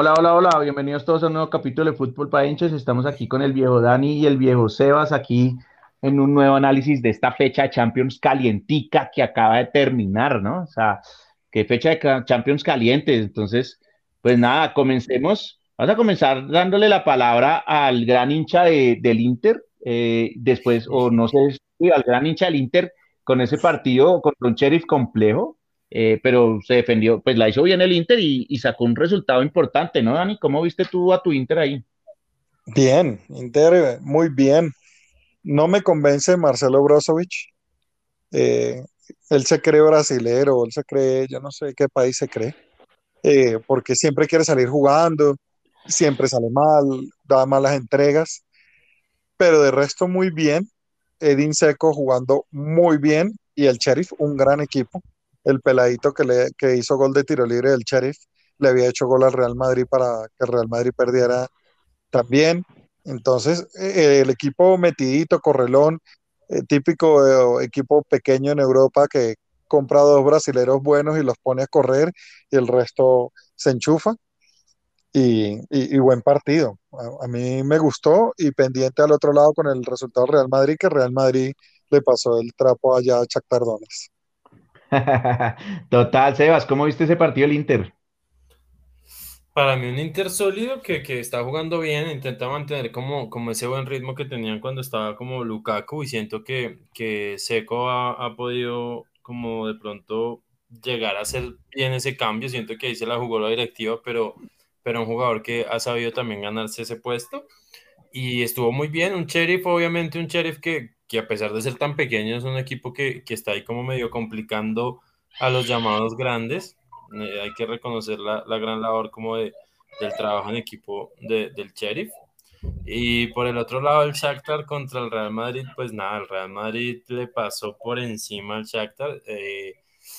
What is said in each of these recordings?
Hola, hola, hola, bienvenidos todos a un nuevo capítulo de Fútbol para hinchas. Estamos aquí con el viejo Dani y el viejo Sebas aquí en un nuevo análisis de esta fecha de Champions calientica que acaba de terminar, ¿no? O sea, qué fecha de Champions caliente. Entonces, pues nada, comencemos. Vamos a comenzar dándole la palabra al gran hincha del Inter, eh, después, o no sé, al gran hincha del Inter con ese partido contra un sheriff complejo, eh, pero se defendió, pues la hizo bien el Inter y, sacó un resultado importante, ¿no, Dani? ¿Cómo viste tú a tu Inter ahí? Bien, Inter muy bien. No me convence Marcelo Brozovic. Eh, él se cree brasilero, él se cree, yo no sé qué país se cree, eh, porque siempre quiere salir jugando, siempre sale mal, da malas entregas, pero de resto muy bien. Edin Seco jugando muy bien y el Sheriff un gran equipo el peladito que, le, que hizo gol de tiro libre del Sheriff le había hecho gol al Real Madrid para que el Real Madrid perdiera también. Entonces, eh, el equipo metidito, correlón, eh, típico equipo pequeño en Europa que compra dos brasileros buenos y los pone a correr y el resto se enchufa. Y, buen partido. A, mí me gustó y pendiente al otro lado con el resultado Real Madrid, que Real Madrid le pasó el trapo allá a Shakhtar Donetsk. Total, Sebas, ¿cómo viste ese partido el Inter? Para mí un Inter sólido que, está jugando bien, intenta mantener como, como ese buen ritmo que tenían cuando estaba como Lukaku y siento que, que Seco ha, podido como de pronto llegar a hacer bien ese cambio, siento que ahí se la jugó la directiva, pero, pero un jugador que ha sabido también ganarse ese puesto y estuvo muy bien, un sheriff obviamente, un sheriff que, que a pesar de ser tan pequeño, es un equipo que, está ahí como medio complicando a los llamados grandes. Eh, hay que reconocer la, gran labor como de, del trabajo en equipo del Sheriff. Y por el otro lado, el Shakhtar contra el Real Madrid, pues nada, el Real Madrid le pasó por encima al Shakhtar. Eh,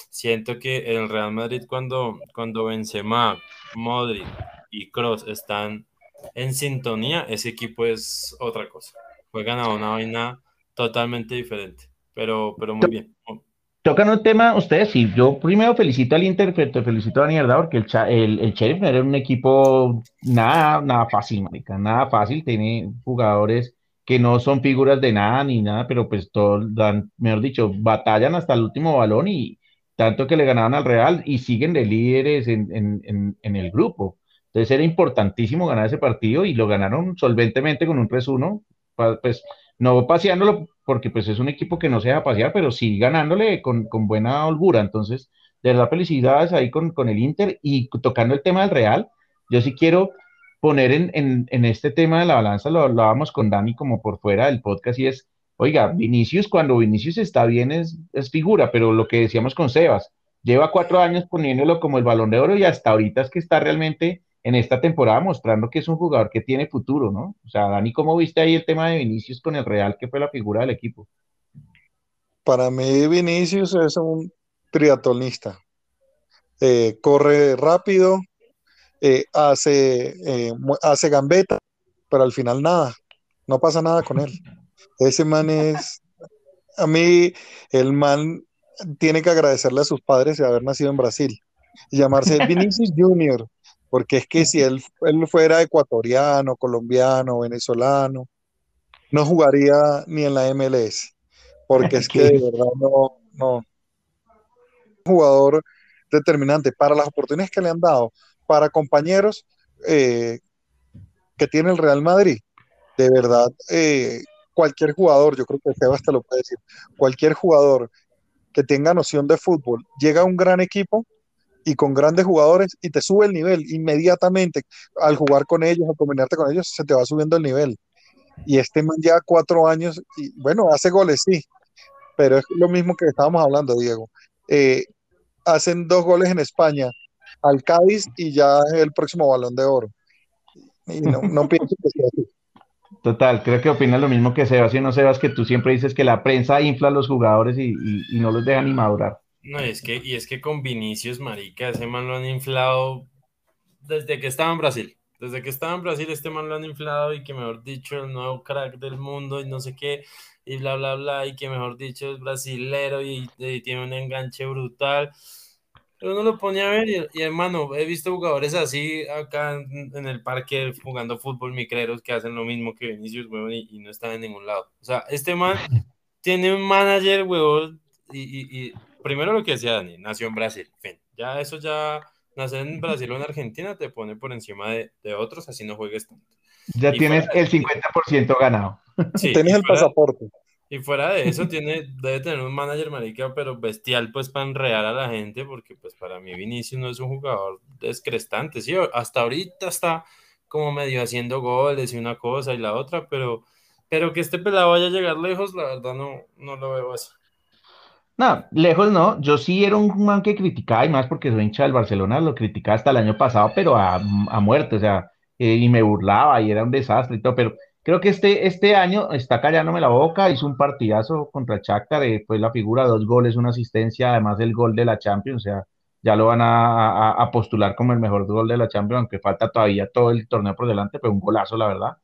siento que el Real Madrid cuando, cuando Benzema, Modric y Kroos están en sintonía, ese equipo es otra cosa. Juegan a una vaina totalmente diferente, pero, pero muy bien. Tocan un tema, ustedes sí, yo primero felicito al Inter, felicito a Daniel porque el, el, el Sheriff era un equipo nada, nada fácil, marica, nada fácil, tiene jugadores que no son figuras de nada ni nada, pero pues todos dan, mejor dicho, batallan hasta el último balón y tanto que le ganaban al Real y siguen de líderes en, en, en, el grupo. Entonces era importantísimo ganar ese partido y lo ganaron solventemente con un 3-1, pues no paseándolo porque pues es un equipo que no se deja pasear, pero sí ganándole con, buena holgura. Entonces, de verdad, felicidades ahí con, con, el Inter y tocando el tema del Real. Yo sí quiero poner en, este tema de la balanza, lo hablábamos con Dani como por fuera del podcast y es, oiga, Vinicius, cuando Vinicius está bien es, es figura, pero lo que decíamos con Sebas, lleva cuatro años poniéndolo como el balón de oro y hasta ahorita es que está realmente en esta temporada mostrando que es un jugador que tiene futuro, ¿no? O sea, Dani, ¿cómo viste ahí el tema de Vinicius con el Real, que fue la figura del equipo? Para mí, Vinicius es un triatlonista. Eh, corre rápido, eh, hace, eh, hace gambeta, pero al final nada, no pasa nada con él. Ese man es, a mí, el man tiene que agradecerle a sus padres de haber nacido en Brasil y llamarse Vinicius Junior porque es que si él, él fuera ecuatoriano, colombiano, venezolano, no jugaría ni en la MLS, porque es que de verdad no, no. Jugador determinante para las oportunidades que le han dado, para compañeros eh, que tiene el Real Madrid, de verdad, eh, cualquier jugador, yo creo que Sebas te lo puede decir, cualquier jugador que tenga noción de fútbol, llega a un gran equipo y con grandes jugadores y te sube el nivel inmediatamente. Al jugar con ellos, al combinarte con ellos, se te va subiendo el nivel. Y este man ya cuatro años, y bueno, hace goles, sí, pero es lo mismo que estábamos hablando, Diego. Eh, hacen dos goles en España al Cádiz y ya es el próximo balón de oro. Y no, pienso que sea así. Total, creo que opina lo mismo que Sebas y no Sebas, que tú siempre dices que la prensa infla a los jugadores y, y no los deja ni madurar. No, y es que, y es que con Vinicius, marica, ese man lo han inflado desde que estaba en Brasil. Desde que estaba en Brasil, este man lo han inflado y que mejor dicho, el nuevo crack del mundo y no sé qué, y bla, bla, bla, y que mejor dicho es brasilero y, tiene un enganche brutal. Pero uno lo pone a ver y, hermano, he visto jugadores así acá en, el parque jugando fútbol micreros que hacen lo mismo que Vinicius, weón, y, no están en ningún lado. O sea, este man tiene un manager, weón, y, primero lo que decía Dani, nació en Brasil, fin. Ya eso ya, nacer en Brasil o en Argentina te pone por encima de, otros, así no juegues tanto. Ya tienes el 50% ganado. Sí, tienes el pasaporte. Y fuera de eso, tiene, debe tener un manager marica, pero bestial, pues, para enredar a la gente, porque, pues, para mí Vinicius no es un jugador descrestante, sí, hasta ahorita está como medio haciendo goles y una cosa y la otra, pero, pero que este pelado vaya a llegar lejos, la verdad no, no lo veo así. No, lejos no, yo sí era un man que criticaba, y más porque soy hincha del Barcelona, lo criticaba hasta el año pasado, pero a, a muerte, o sea, eh, y me burlaba y era un desastre y todo, pero Creo que este, este año está callándome la boca, hizo un partidazo contra Shakhtar, eh, fue la figura, dos goles, una asistencia, además el gol de la Champions, o sea, ya lo van a, postular como el mejor gol de la Champions, aunque falta todavía todo el torneo por delante, pero un golazo, la verdad.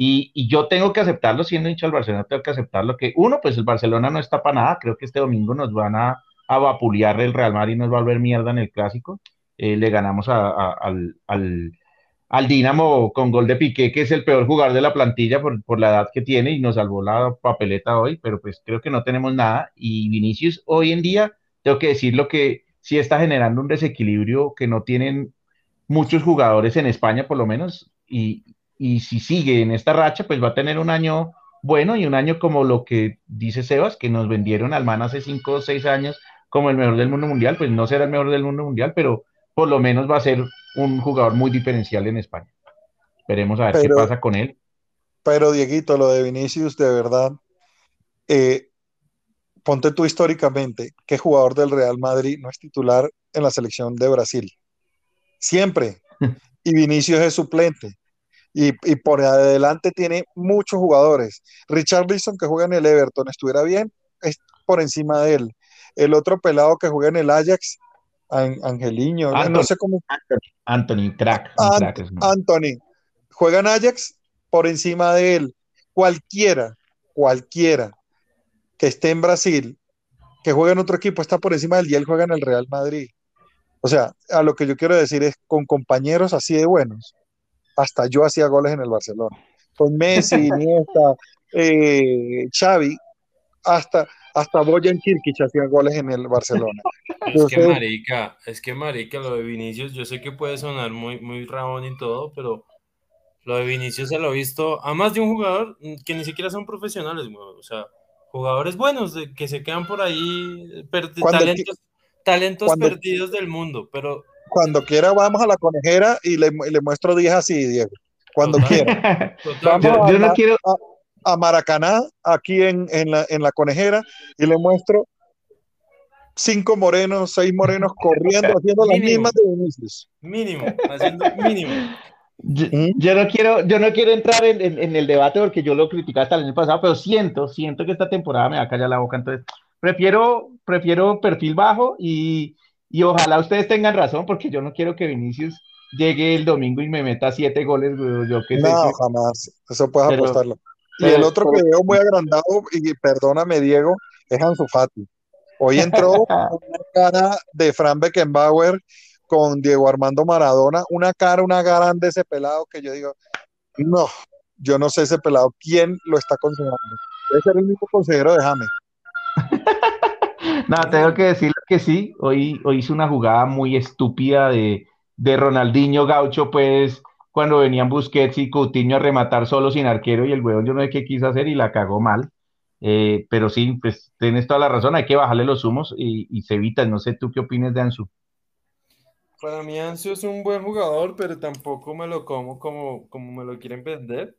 Y, yo tengo que aceptarlo, siendo hincha del Barcelona, tengo que aceptarlo que, uno, pues el Barcelona no está para nada, creo que este domingo nos van a, a vapulear el Real Madrid, nos va a volver mierda en el Clásico, eh, le ganamos al al Dinamo con gol de Piqué, que es el peor jugador de la plantilla por, por, la edad que tiene y nos salvó la papeleta hoy, pero pues creo que no tenemos nada. Y Vinicius hoy en día, tengo que decir lo que sí está generando un desequilibrio que no tienen muchos jugadores en España por lo menos, y, y si sigue en esta racha, pues va a tener un año bueno y un año como lo que dice Sebas, que nos vendieron al man hace cinco o seis años como el mejor del mundo mundial, pues no será el mejor del mundo mundial, pero por lo menos va a ser un jugador muy diferencial en España. Esperemos a ver qué pasa con él. Pero, Dieguito, lo de Vinicius, de verdad, eh, ponte tú históricamente, ¿qué jugador del Real Madrid no es titular en la selección de Brasil? Siempre. Y Vinicius es suplente. Y, por adelante tiene muchos jugadores. Richard Wilson, que juega en el Everton, estuviera bien, es por encima de él. El otro pelado que juega en el Ajax, Angeliño, no sé cómo. Anthony, crack. Anthony, juega en Ajax por encima de él. Cualquiera, cualquiera que esté en Brasil, que juegue en otro equipo, está por encima del y él juega en el Real Madrid. O sea, a lo que yo quiero decir es, con compañeros así de buenos, hasta yo hacía goles en el Barcelona. Con Messi, Iniesta, eh, Xavi, hasta, hasta Boyan Kirkic hacía goles en el Barcelona. es que marica, es que marica, lo de Vinicius, yo sé que puede sonar muy, muy rabón y todo, pero lo de Vinicius se lo he visto a más de un jugador que ni siquiera son profesionales, o sea, jugadores buenos que se quedan por ahí, talentos, talentos perdidos del mundo, pero... Cuando quiera vamos a la conejera y le, muestro 10 así, Diego. Cuando quiera. yo, no quiero a Maracaná, aquí en, la, en la conejera, y le muestro cinco morenos, seis morenos corriendo, haciendo las mismas de Vinicius. Mínimo, haciendo mínimo. Yo, no quiero, yo no quiero entrar en, el debate porque yo lo criticaba hasta el año pasado, pero siento, siento que esta temporada me va a callar la boca, entonces prefiero, prefiero perfil bajo y, y ojalá ustedes tengan razón porque yo no quiero que Vinicius llegue el domingo y me meta siete goles, yo que No, jamás, eso puedes apostarlo. Y el otro que veo muy agrandado, y perdóname Diego, es Ansu Fati. Hoy entró una cara de Fran Beckenbauer con Diego Armando Maradona, una cara, una grande ese pelado que yo digo, no, yo no sé ese pelado, ¿quién lo está consejando? Debe ser el mismo consejero de James. no, tengo que decir que sí, hoy, hoy hizo una jugada muy estúpida de, de Ronaldinho Gaucho, pues cuando venían Busquets y Coutinho a rematar solo sin arquero y el huevón yo no sé qué quiso hacer y la cagó mal. Eh, pero sí, pues tienes toda la razón, hay que bajarle los humos y, se evita. No sé tú qué opinas de Ansu. Para mí Ansu es un buen jugador, pero tampoco me lo como como, como me lo quieren vender.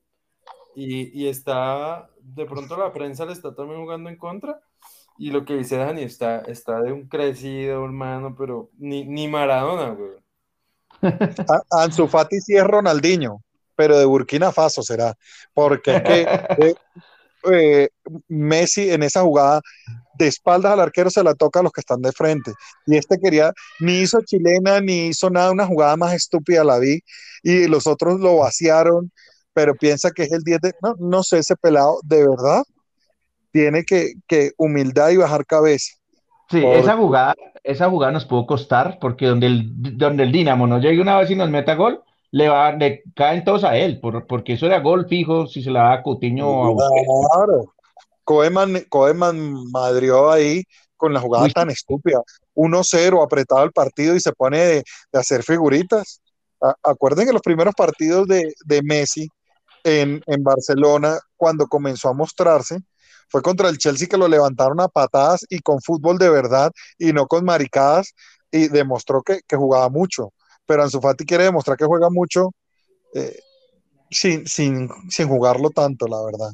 Y, está, de pronto la prensa le está también jugando en contra. Y lo que dice Dani, está, está de un crecido, hermano, pero ni, ni Maradona, güey. Ansu Fati sí es Ronaldinho, pero de Burkina Faso será, porque es que eh, eh, Messi en esa jugada de espaldas al arquero se la toca a los que están de frente. Y este quería, ni hizo chilena, ni hizo nada, una jugada más estúpida la vi, y los otros lo vaciaron, pero piensa que es el 10 de... No, no sé, ese pelado, de verdad, tiene que, que humildad y bajar cabeza Sí, esa jugada, esa jugada nos pudo costar porque donde el, donde el Dinamo nos llegue una vez y nos meta gol, le, va, le caen todos a él, por, porque eso era gol fijo si se la da a Coutinho o a Claro. Koeman, Koeman madrió ahí con la jugada tan estúpida. 1-0 apretado el partido y se pone de, hacer figuritas. acuerden que los primeros partidos de, de Messi en, en, Barcelona, cuando comenzó a mostrarse, fue contra el Chelsea que lo levantaron a patadas y con fútbol de verdad y no con maricadas y demostró que, que jugaba mucho. Pero Ansu Fati quiere demostrar que juega mucho eh, sin, sin, sin jugarlo tanto, la verdad.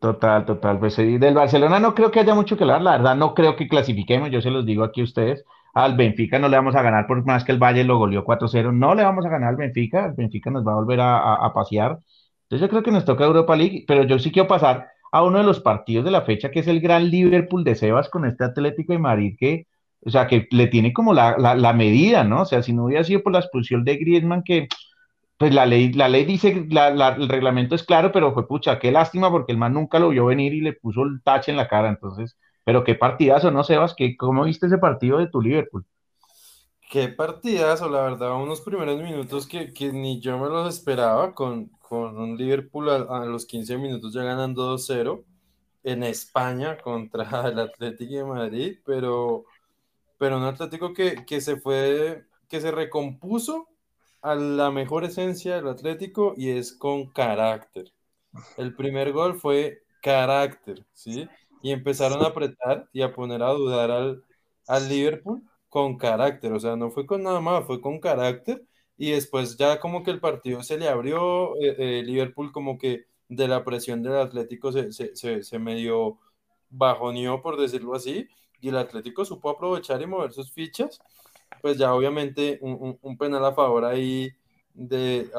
Total, total. Pues del Barcelona no creo que haya mucho que hablar. La verdad, no creo que clasifiquemos. Yo se los digo aquí a ustedes. Al Benfica no le vamos a ganar por más que el Valle lo goleó 4-0. No le vamos a ganar al Benfica. El Benfica nos va a volver a, a, pasear. Entonces yo creo que nos toca Europa League, pero yo sí quiero pasar a uno de los partidos de la fecha, que es el gran Liverpool de Sebas con este Atlético de Madrid, que, o sea, que le tiene como la, la, medida, ¿no? O sea, si no hubiera sido por la expulsión de Griezmann, que pues la ley, la ley dice, la, el reglamento es claro, pero fue pucha, qué lástima porque el man nunca lo vio venir y le puso el tache en la cara, entonces, pero qué partidazo, ¿no, Sebas? ¿Qué, ¿Cómo viste ese partido de tu Liverpool? Qué partidazo, la verdad, unos primeros minutos que, que ni yo me los esperaba, con, con un Liverpool a, los 15 minutos ya ganando 2-0 en España contra el Atlético de Madrid, pero, pero un Atlético que, que se fue, que se recompuso a la mejor esencia del Atlético y es con carácter. El primer gol fue carácter, ¿sí? Y empezaron a apretar y a poner a dudar al, al Liverpool con carácter, o sea, no fue con nada más, fue con carácter y después ya como que el partido se le abrió, eh, eh, Liverpool como que de la presión del Atlético se, se, se, medio bajoneó, por decirlo así, y el Atlético supo aprovechar y mover sus fichas, pues ya obviamente un, un, penal a favor ahí de,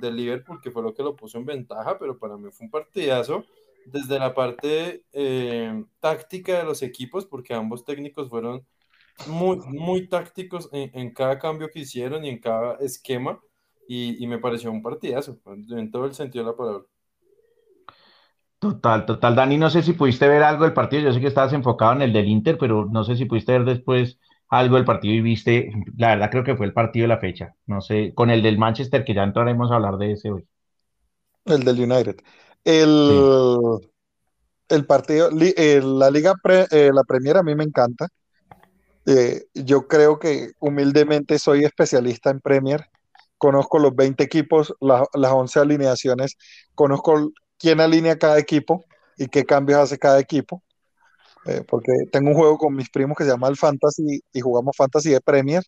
de Liverpool, que fue lo que lo puso en ventaja, pero para mí fue un partidazo desde la parte eh, táctica de los equipos, porque ambos técnicos fueron muy, muy tácticos en, cada cambio que hicieron y en cada esquema. Y, me pareció un partidazo, en todo el sentido de la palabra. Total, total. Dani, no sé si pudiste ver algo del partido. Yo sé que estabas enfocado en el del Inter, pero no sé si pudiste ver después algo del partido y viste. La verdad, creo que fue el partido de la fecha. No sé, con el del Manchester, que ya entraremos a hablar de ese hoy. El del United. El, el partido, la Liga, eh, la Premier a mí me encanta. Eh, yo creo que humildemente soy especialista en Premier. Conozco los 20 equipos, las 11 alineaciones, conozco quién alinea cada equipo y qué cambios hace cada equipo. Eh, porque tengo un juego con mis primos que se llama el Fantasy y jugamos Fantasy de Premier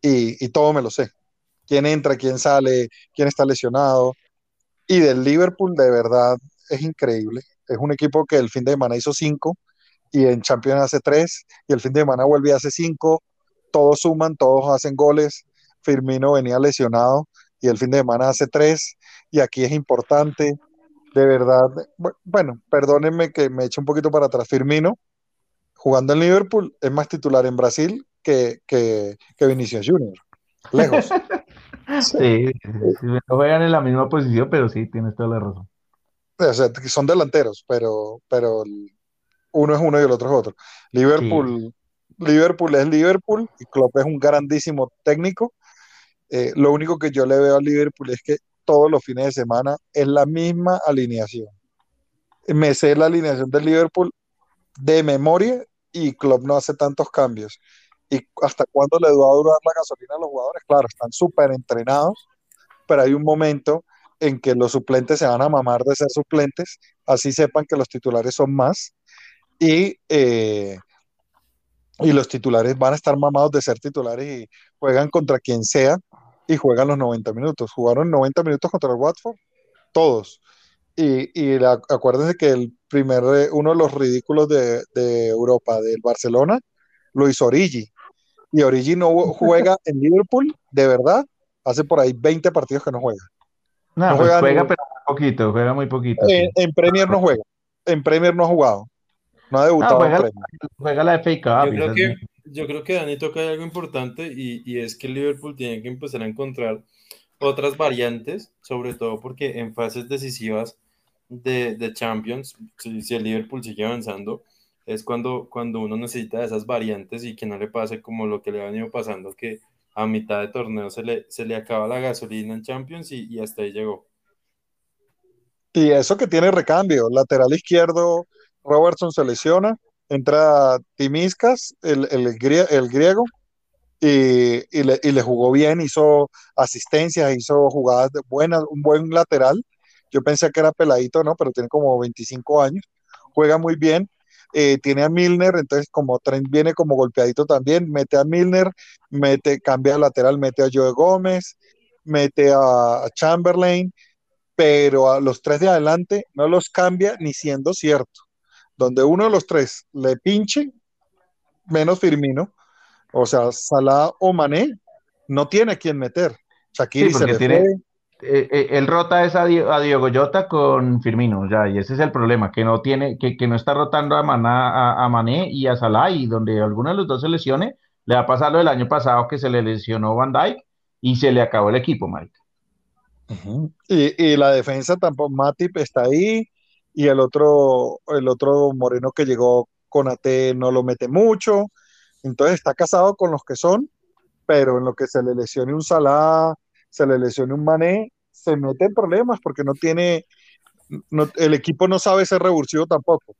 y, y todo me lo sé. Quién entra, quién sale, quién está lesionado. Y del Liverpool, de verdad, es increíble. Es un equipo que el fin de semana hizo 5 y en Champions hace tres, y el fin de semana vuelve y hace cinco, todos suman, todos hacen goles, Firmino venía lesionado y el fin de semana hace tres, y aquí es importante, de verdad, bueno, perdónenme que me eche un poquito para atrás, Firmino, jugando en Liverpool, es más titular en Brasil que, que, que Vinicius Junior, lejos. sí, no juegan en la misma posición, pero sí, tienes toda la razón. O sea, son delanteros, pero, pero uno es uno y el otro es otro. Liverpool, Liverpool es Liverpool y Klopp es un grandísimo técnico. Eh, lo único que yo le veo a Liverpool es que todos los fines de semana es la misma alineación. Me sé la alineación del Liverpool de memoria y Klopp no hace tantos cambios. ¿Y hasta cuándo le va a durar la gasolina a los jugadores? Claro, están súper entrenados, pero hay un momento en que los suplentes se van a mamar de ser suplentes, así sepan que los titulares son más, y, eh, y los titulares van a estar mamados de ser titulares y juegan contra quien sea y juegan los 90 minutos. Jugaron 90 minutos contra el Watford, todos. Y, y acuérdense que el primer, eh, uno de los ridículos de, de, Europa, del Barcelona, lo hizo Origi. Y Origi no juega en Liverpool, de verdad, hace por ahí 20 partidos que no juega. No, pues juega, pero muy poquito, juega muy poquito. en Premier no juega, en Premier no ha jugado. No ha debutado. juega, la FA Cup. Yo creo, que, yo creo que Dani toca algo importante y, y, es que el Liverpool tiene que empezar a encontrar otras variantes, sobre todo porque en fases decisivas de, de Champions, si, el Liverpool sigue avanzando, es cuando, cuando uno necesita esas variantes y que no le pase como lo que le ha venido pasando, que a mitad de torneo se le, se le acaba la gasolina en Champions y, y hasta ahí llegó. Y eso que tiene recambio, lateral izquierdo, Robertson se lesiona, entra Timiscas, el, el, griego, y, y, le, y, le, jugó bien, hizo asistencias, hizo jugadas buenas, un buen lateral. Yo pensé que era peladito, ¿no? Pero tiene como 25 años, juega muy bien. Eh, tiene a Milner, entonces como viene como golpeadito también, mete a Milner, mete, cambia de lateral, mete a Joe Gómez, mete a Chamberlain, pero a los tres de adelante no los cambia ni siendo cierto. Donde uno de los tres le pinche, menos Firmino, o sea, Salah o Mané, no tiene a quien meter. Shakiri se le tiene, eh, eh, él rota es a, Diego Llota con Firmino, ya, y ese es el problema, que no tiene, que, que no está rotando a, a, Mané y a Salah, y donde alguno de los dos se lesione, le va a pasar lo del año pasado que se le lesionó Van Dijk y se le acabó el equipo, Mike. y, y, la defensa tampoco, Matip está ahí, y el otro, el otro Moreno que llegó con AT no lo mete mucho, entonces está casado con los que son, pero en lo que se le lesione un Salah se le lesiona un mané, se mete en problemas porque no tiene, el equipo no sabe ser revulsivo tampoco.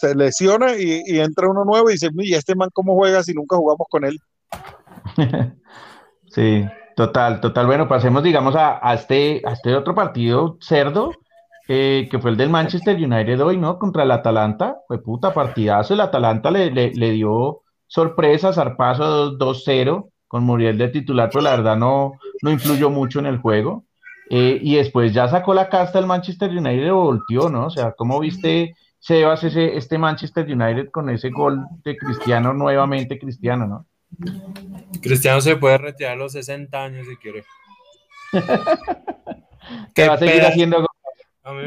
Se lesiona y, entra uno nuevo y dice, ¿y este man cómo juega si nunca jugamos con él? sí, total, total. Bueno, pasemos, digamos, a, este, a este otro partido cerdo, eh, que fue el del Manchester United hoy, ¿no? Contra el Atalanta. Fue puta partidazo. El Atalanta le, le, dio sorpresa, zarpazo 2-0 con Muriel de titular, pero la verdad no, no influyó mucho en el juego. Eh, y después ya sacó la casta el Manchester United y volteó, ¿no? O sea, ¿cómo viste, Sebas, ese, este Manchester United con ese gol de Cristiano, nuevamente Cristiano, ¿no? Cristiano se puede retirar a los 60 años si quiere. que va a seguir haciendo A mí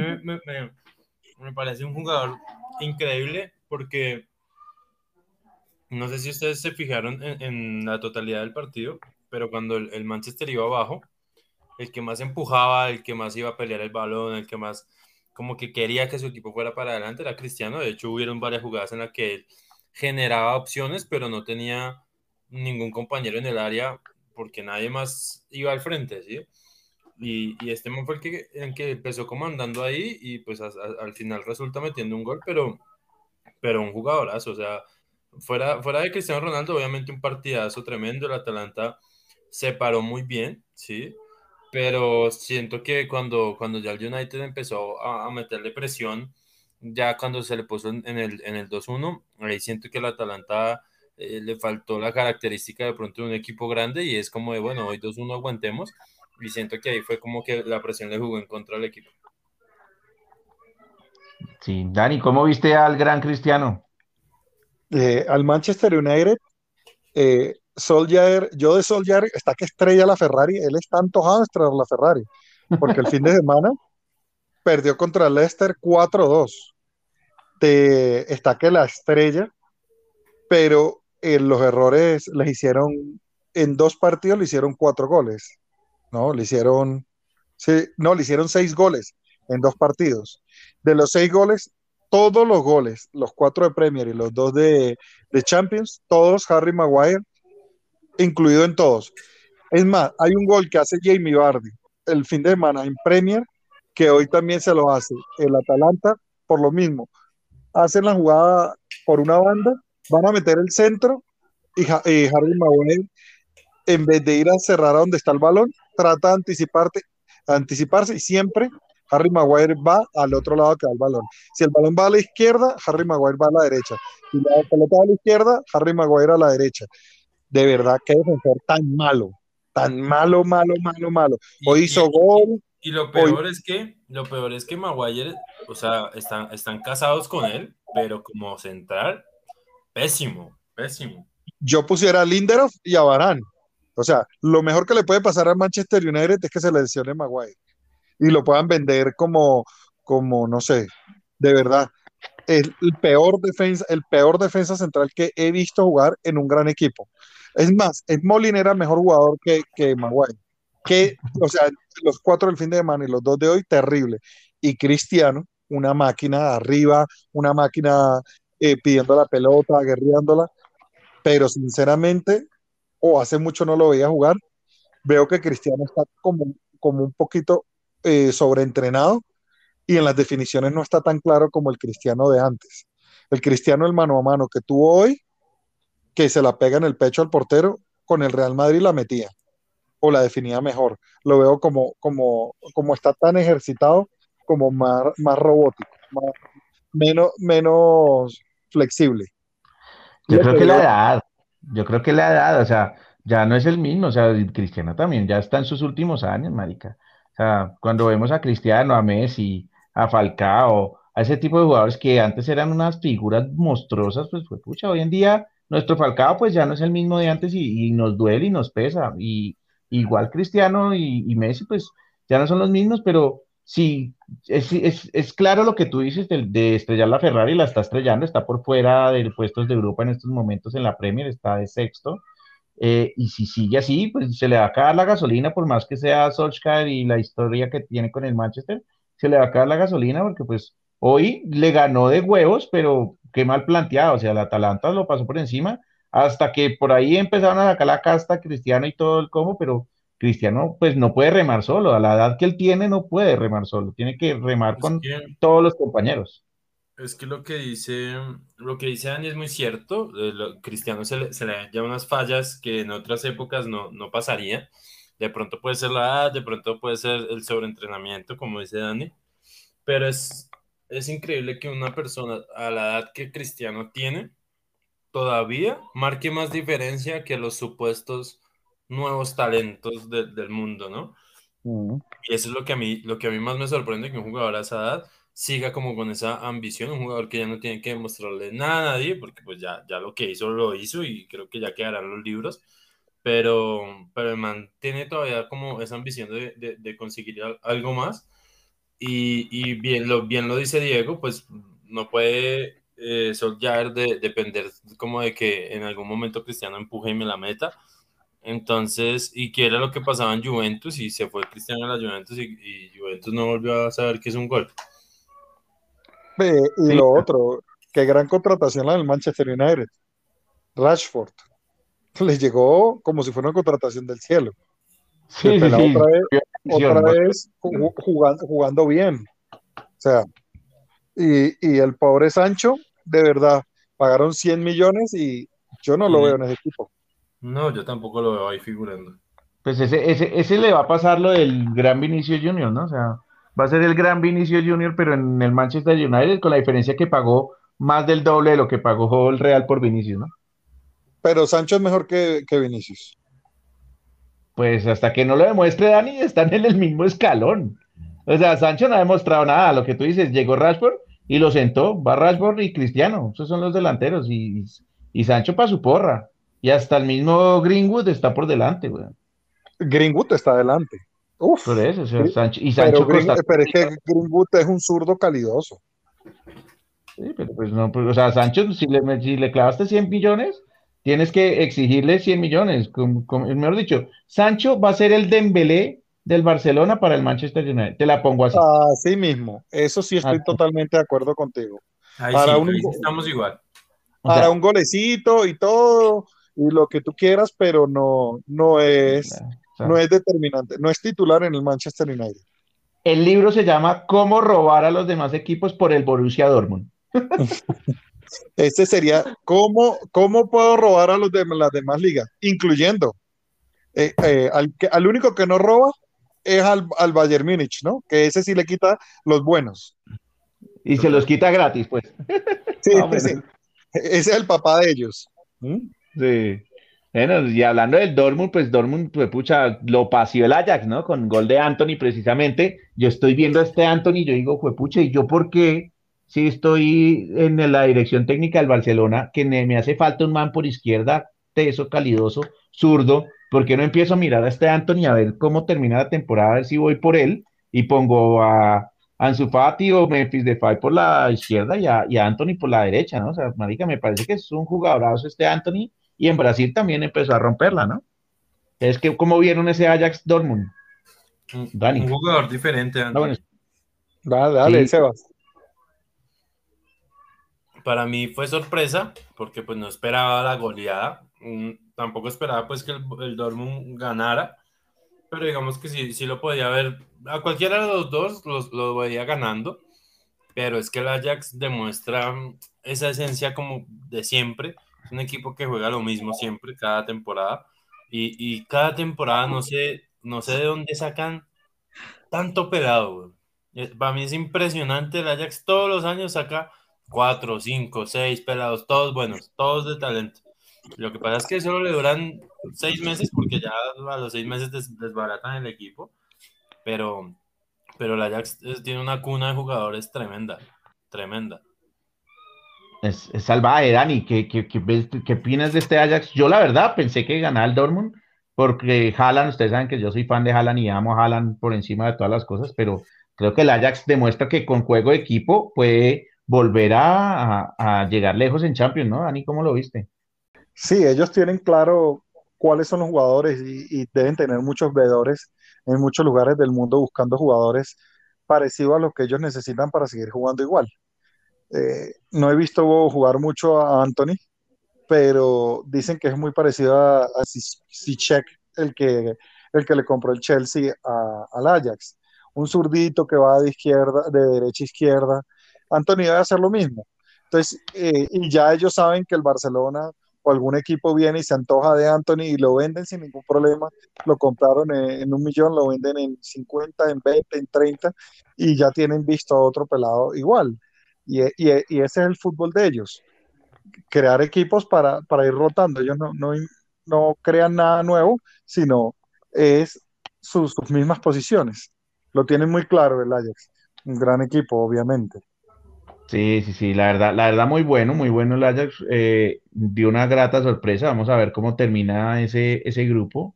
me, parece un jugador increíble porque no sé si ustedes se fijaron en, la totalidad del partido, pero cuando el, Manchester iba abajo, el que más empujaba, el que más iba a pelear el balón, el que más como que quería que su equipo fuera para adelante era Cristiano. De hecho, hubieron varias jugadas en las que él generaba opciones, pero no tenía ningún compañero en el área porque nadie más iba al frente, ¿sí? Y, y este fue el que, el que empezó comandando ahí y pues al final resulta metiendo un gol, pero, pero un jugadorazo, o sea, fuera, fuera de Cristiano Ronaldo, obviamente un partidazo tremendo, el Atalanta se paró muy bien, ¿sí? Pero siento que cuando, cuando ya el United empezó a, meterle presión, ya cuando se le puso en, el, en el 2-1, ahí siento que el Atalanta eh, le faltó la característica de pronto de un equipo grande y es como de, bueno, hoy 2-1 aguantemos, y siento que ahí fue como que la presión le jugó en contra del equipo. Sí, Dani, ¿cómo viste al gran Cristiano? Eh, al Manchester United, eh, Solskjaer, yo de Solskjaer está que estrella la Ferrari, él está antojado de estrellar la Ferrari, porque el fin de semana perdió contra Leicester 4-2. Está que la estrella, pero eh, los errores les hicieron, en dos partidos le hicieron cuatro goles, ¿no? Le hicieron, sí, no, le hicieron seis goles en dos partidos. De los seis goles, todos los goles, los cuatro de Premier y los dos de, Champions, todos Harry Maguire, incluido en todos. Es más, hay un gol que hace Jamie Vardy el fin de semana en Premier, que hoy también se lo hace el Atalanta, por lo mismo. Hacen la jugada por una banda, van a meter el centro y, Harry Maguire, en vez de ir a cerrar a donde está el balón, trata de anticiparte, anticiparse y siempre Harry Maguire va al otro lado que da el balón. Si el balón va a la izquierda, Harry Maguire va a la derecha. Si la pelota va a la izquierda, Harry Maguire a la derecha. De verdad, qué defensor tan malo, tan malo, malo, malo, malo. Hoy hizo gol. Y lo peor es que, lo peor es que Maguire, o sea, están, están casados con él, pero como central, pésimo, pésimo. Yo pusiera a Lindelof y a Varane. O sea, lo mejor que le puede pasar al Manchester United es que se lesione Maguire y lo puedan vender como, como no sé, de verdad, el, el, peor defensa, el peor defensa central que he visto jugar en un gran equipo. Es más, es Molinera mejor jugador que, que Maguire. Que, o sea, los cuatro del fin de semana y los dos de hoy, terrible. Y Cristiano, una máquina arriba, una máquina eh, pidiendo la pelota, aguerriándola, pero sinceramente, o hace mucho no lo veía jugar, veo que Cristiano está como, como un poquito eh, sobreentrenado y en las definiciones no está tan claro como el Cristiano de antes. El Cristiano, el mano a mano que tuvo hoy, que se la pega en el pecho al portero, con el Real Madrid la metía o la definía mejor. Lo veo como, como, como está tan ejercitado, como más, más robótico, menos, menos flexible. Yo creo que la edad, yo creo que la edad, o sea, ya no es el mismo, o sea, Cristiano también ya está en sus últimos años, marica. O sea, cuando vemos a Cristiano, a Messi, a Falcao, a ese tipo de jugadores que antes eran unas figuras monstruosas, pues fue pucha, hoy en día nuestro Falcao pues ya no es el mismo de antes y, nos duele y nos pesa. Y igual Cristiano y, Messi pues ya no son los mismos, pero sí, es, claro lo que tú dices de, estrellar la Ferrari, la está estrellando, está por fuera de puestos de Europa en estos momentos en la Premier, está de sexto. Eh, y si sigue así, pues se le va a acabar la gasolina, por más que sea Solskjaer y la historia que tiene con el Manchester, se le va a acabar la gasolina porque pues hoy le ganó de huevos, pero qué mal planteado, o sea, el Atalanta lo pasó por encima, hasta que por ahí empezaron a sacar la casta Cristiano y todo el combo, pero Cristiano pues no puede remar solo, a la edad que él tiene no puede remar solo, tiene que remar con todos los compañeros. Es que lo que dice, lo que dice Dani es muy cierto. Eh, Cristiano se le, se le dan unas fallas que en otras épocas no, no pasaría. De pronto puede ser la edad, de pronto puede ser el sobreentrenamiento, como dice Dani. Pero es, es increíble que una persona a la edad que Cristiano tiene todavía marque más diferencia que los supuestos nuevos talentos del mundo, ¿no? Y eso es lo que, a mí, lo que a mí más me sorprende, que un jugador a esa edad siga como con esa ambición, un jugador que ya no tiene que demostrarle nada a nadie, porque pues ya, ya lo que hizo lo hizo y creo que ya quedarán los libros, pero, pero el man tiene todavía como esa ambición de, de, conseguir algo más y, y, bien, lo, bien lo dice Diego, pues no puede eh, de, depender como de que en algún momento Cristiano empuje y me la meta, entonces, y que era lo que pasaba en Juventus y se fue Cristiano a la Juventus y, y Juventus no volvió a saber qué es un gol y lo otro, qué gran contratación la del Manchester United. Rashford. Le llegó como si fuera una contratación del cielo. Sí, sí, Otra vez, otra vez jugando, jugando, bien. O sea, y, y, el pobre Sancho, de verdad, pagaron 100 millones y yo no lo veo en ese equipo. No, yo tampoco lo veo ahí figurando. Pues ese, ese, ese le va a pasar lo del gran Vinicio Junior, ¿no? O sea, va a ser el gran Vinicius Junior, pero en el Manchester United, con la diferencia que pagó más del doble de lo que pagó el Real por Vinicius, ¿no? Pero Sancho es mejor que, que Vinicius. Pues hasta que no lo demuestre Dani, están en el mismo escalón. O sea, Sancho no ha demostrado nada. Lo que tú dices, llegó Rashford y lo sentó. Va Rashford y Cristiano. Esos son los delanteros. Y, y Sancho para su porra. Y hasta el mismo Greenwood está por delante, güey. Greenwood está delante. Uf, por eso, Sancho, y Sancho pero, pero, es que Greenwood es un zurdo calidoso. Sí, pero pues no, pues, o sea, Sancho, si le, si le clavaste 100 millones, tienes que exigirle 100 millones. Como, mejor dicho, Sancho va a ser el Dembélé del Barcelona para el Manchester United. Te la pongo así. Así mismo. Eso sí estoy totalmente de acuerdo contigo. para un, estamos igual. Para un golecito y todo, y lo que tú quieras, pero no, no es no es determinante, no es titular en el Manchester United. El libro se llama Cómo robar a los demás equipos por el Borussia Dortmund. este sería ¿cómo, cómo puedo robar a los de las demás ligas, incluyendo eh, eh, al, único que no roba es al, Bayern Múnich, ¿no? Que ese sí le quita los buenos. Y se los quita gratis, pues. Sí, sí. Ese es el papá de ellos. ¿Mm? Sí. Bueno, y hablando del Dortmund, pues Dortmund, pues pucha, lo pasió el Ajax, ¿no? Con gol de Anthony precisamente. Yo estoy viendo a este Anthony y yo digo, fue pucha, ¿y yo por qué? Si estoy en la dirección técnica del Barcelona, que me, hace falta un man por izquierda, teso, calidoso, zurdo, ¿por qué no empiezo a mirar a este Anthony a ver cómo termina la temporada, a ver si voy por él y pongo a Ansu Fati o Memphis Depay por la izquierda y a, y a Anthony por la derecha, ¿no? O sea, marica, me parece que es un jugadorazo este Anthony y en Brasil también empezó a romperla, ¿no? Es que, ¿cómo vieron ese Ajax Dortmund? Dani. Un jugador diferente. Dale, dale, Sebas. para mí fue sorpresa, porque pues no esperaba la goleada, mm, tampoco esperaba pues que el, el Dortmund ganara, pero digamos que sí, sí lo podía ver, a cualquiera de los dos los, lo veía ganando, pero es que el Ajax demuestra esa esencia como de siempre, es un equipo que juega lo mismo siempre, cada temporada, y, y cada temporada no sé, no sé de dónde sacan tanto pelado, eh, Para mí es impresionante, el Ajax todos los años saca cuatro, cinco, seis pelados, todos buenos, todos de talento. Lo que pasa es que solo le duran seis meses porque ya a los seis meses desbaratan el equipo, pero, pero el Ajax tiene una cuna de jugadores tremenda, tremenda. Es, es salvaje, Dani. ¿Qué, qué, qué, opinas de este Ajax? Yo la verdad pensé que ganaba el Dortmund porque Haaland, ustedes saben que yo soy fan de Haaland y amo a Haaland por encima de todas las cosas, pero creo que el Ajax demuestra que con juego de equipo puede volver a, llegar lejos en Champions, ¿no? Dani, ¿cómo lo viste? Sí, ellos tienen claro cuáles son los jugadores y, deben tener muchos veedores en muchos lugares del mundo buscando jugadores parecidos a los que ellos necesitan para seguir jugando igual. Eh, no he visto jugar mucho a Anthony, pero dicen que es muy parecido a, a el que, el que le compró el Chelsea al Ajax. Un zurdito que va de izquierda, de derecha a izquierda. Anthony debe hacer lo mismo. Entonces, eh, y ya ellos saben que el Barcelona o algún equipo viene y se antoja de Anthony y lo venden sin ningún problema. Lo compraron en, un millón, lo venden en 50, en 20, en 30 y ya tienen visto a otro pelado igual. Y, ese es el fútbol de ellos. Crear equipos para, ir rotando. Ellos no, crean nada nuevo, sino es sus, mismas posiciones. Lo tienen muy claro el Ajax. Un gran equipo, obviamente. Sí, sí, sí, la verdad, la verdad muy bueno, muy bueno el Ajax. Eh, dio una grata sorpresa. Vamos a ver cómo termina ese, ese grupo,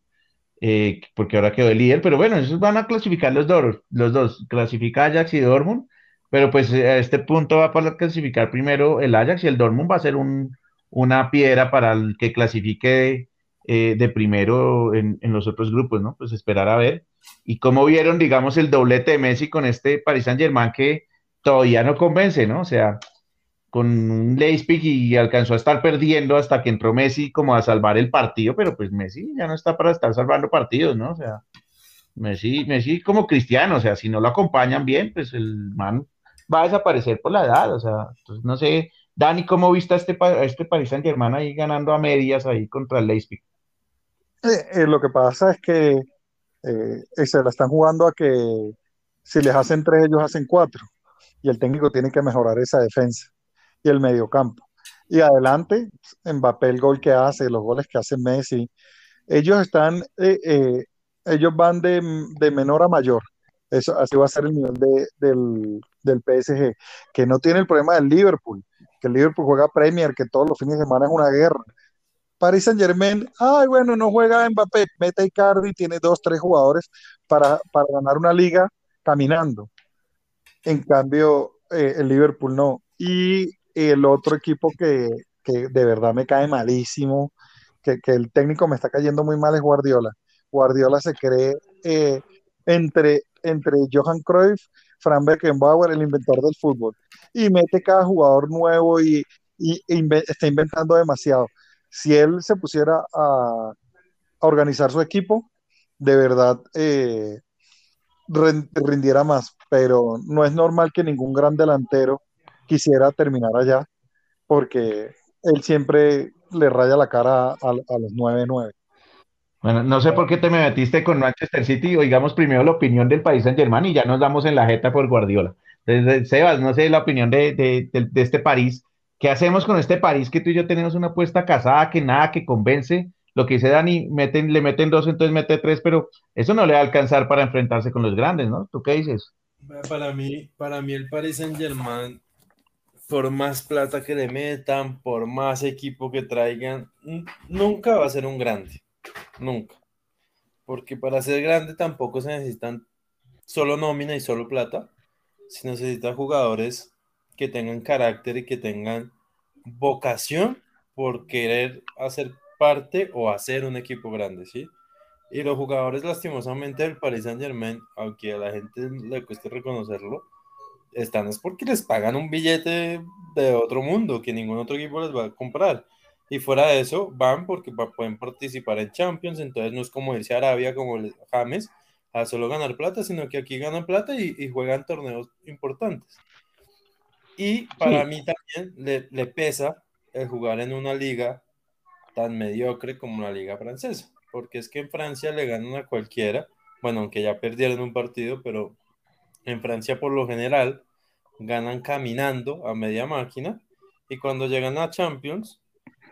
eh, porque ahora quedó el líder. Pero bueno, esos van a clasificar los dos, los dos, clasifica Ajax y Dortmund. Pero pues a este punto va a clasificar primero el Ajax y el Dortmund va a ser un, una piedra para el que clasifique eh, de primero en, los otros grupos, ¿no? Pues esperar a ver. Y cómo vieron, digamos, el doblete de Messi con este Paris Saint-Germain que todavía no convence, ¿no? O sea, con un Leipzig y alcanzó a estar perdiendo hasta que entró Messi como a salvar el partido, pero pues Messi ya no está para estar salvando partidos, ¿no? O sea, Messi, Messi como cristiano, o sea, si no lo acompañan bien, pues el man va a desaparecer por la edad, o sea, entonces no sé, Dani, ¿cómo viste a este, este Paris Saint Germain ahí ganando a medias ahí contra el Leipzig? Eh, eh, lo que pasa es que eh, se la están jugando a que si les hacen tres, ellos hacen cuatro. Y el técnico tiene que mejorar esa defensa y el mediocampo. Y adelante, Mbappé, el gol que hace, los goles que hace Messi, ellos están, ellos van de, menor a mayor. Eso, así va a ser el nivel del, del PSG, que no tiene el problema del Liverpool, que el Liverpool juega Premier, que todos los fines de semana es una guerra Paris Saint Germain, ay, bueno, no juega Mbappé, mete a Icardi, tiene dos, tres jugadores para, ganar una liga caminando. En cambio, eh, el Liverpool no. Y el otro equipo que, de verdad me cae malísimo, que, el técnico me está cayendo muy mal es Guardiola. Guardiola se cree eh, entre, entre Johan Cruyff, Frank Beckenbauer, el inventor del fútbol, y mete cada jugador nuevo y, está inventando demasiado si él se pusiera a, organizar su equipo, de verdad eh, rindiera más, pero no es normal que ningún gran delantero quisiera terminar allá, porque él siempre le raya la cara a, los 9-9. Bueno, no sé por qué te me metiste con Manchester City, oigamos primero la opinión del país en Germán y ya nos damos en la jeta por Guardiola. Desde, Sebas, no sé la opinión de, de este París ¿Qué hacemos con este París que tú y yo tenemos una apuesta casada que nada que convence? Lo que dice Dani, meten, le meten dos, entonces mete tres, pero eso no le va a alcanzar para enfrentarse con los grandes, ¿no? ¿Tú qué dices? Para mí, para mí el Paris Saint Germain, por más plata que le metan, por más equipo que traigan, nunca va a ser un grande. Nunca. Porque para ser grande tampoco se necesitan solo nómina y solo plata. Se necesitan jugadores que tengan carácter y que tengan vocación por querer hacer parte o hacer un equipo grande, ¿sí? Y los jugadores, lastimosamente, del Paris Saint Germain, aunque a la gente le cueste reconocerlo, están es porque les pagan un billete de otro mundo que ningún otro equipo les va a comprar. Y fuera de eso, van porque pueden participar en Champions, entonces no es como irse a Arabia como James a solo ganar plata, sino que aquí ganan plata y, juegan torneos importantes. Y para mí también le, le, pesa el jugar en una liga tan mediocre como la liga francesa, porque es que en Francia le ganan a cualquiera, bueno, aunque ya perdieron un partido, pero en Francia por lo general ganan caminando a media máquina y cuando llegan a Champions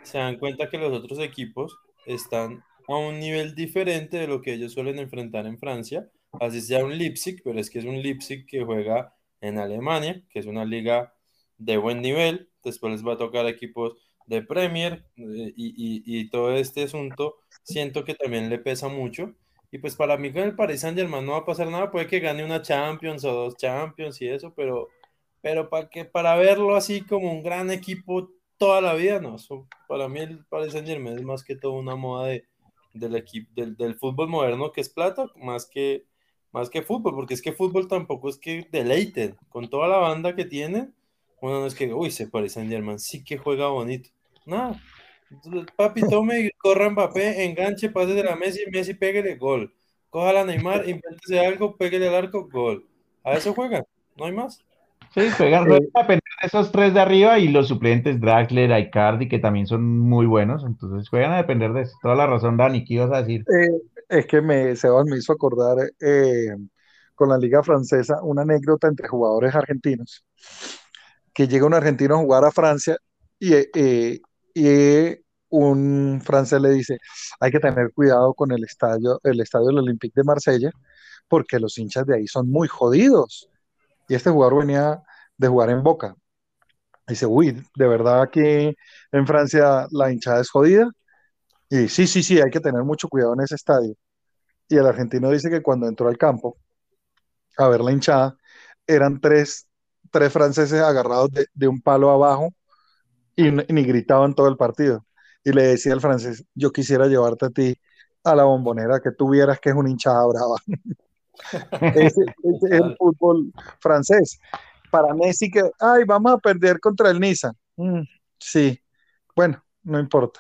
se dan cuenta que los otros equipos están a un nivel diferente de lo que ellos suelen enfrentar en Francia, así sea un Leipzig, pero es que es un Leipzig que juega en Alemania, que es una liga de buen nivel, después les va a tocar equipos de Premier eh, y, y, todo este asunto siento que también le pesa mucho. Y pues para mí con el Paris Saint Germain no va a pasar nada, puede que gane una Champions o dos Champions y eso, pero, pero para, que, para verlo así como un gran equipo toda la vida, no. para mí el Paris Saint Germain es más que todo una moda de, del, equipo, del, del, fútbol moderno que es plata, más que, más que fútbol, porque es que fútbol tampoco es que deleiten. Con toda la banda que tienen, bueno, no es que, uy, se Paris Saint Germain, sí que juega bonito. Nada. Papi, tome, corra Mbappé, enganche, pase de la Messi, Messi, pégale, gol. Coja a Neymar, invéntese algo, pégale al arco, gol. A eso juegan, no hay más. Sí, juegan a depender de esos tres de arriba y los suplentes Draxler, Icardi, que también son muy buenos, entonces juegan a depender de eso. Toda la razón, Dani, ¿qué ibas a decir? Eh, es que me, Sebas me hizo acordar eh, con la Liga Francesa una anécdota entre jugadores argentinos, que llega un argentino a jugar a Francia y, eh, y un francés le dice, hay que tener cuidado con el estadio, el estadio del Olympique de Marsella, porque los hinchas de ahí son muy jodidos y este jugador venía de jugar en Boca. Dice, uy, de verdad que en Francia la hinchada es jodida. Y sí, sí, sí, hay que tener mucho cuidado en ese estadio. Y el argentino dice que cuando entró al campo a ver la hinchada, eran tres, tres franceses agarrados de, un palo abajo y, ni gritaban todo el partido. Y le decía al francés, yo quisiera llevarte a ti a la bombonera, que tuvieras que es una hinchada brava. ese, es el fútbol francés. Para Messi que, ay, vamos a perder contra el Niza. Mm, sí, bueno, no importa.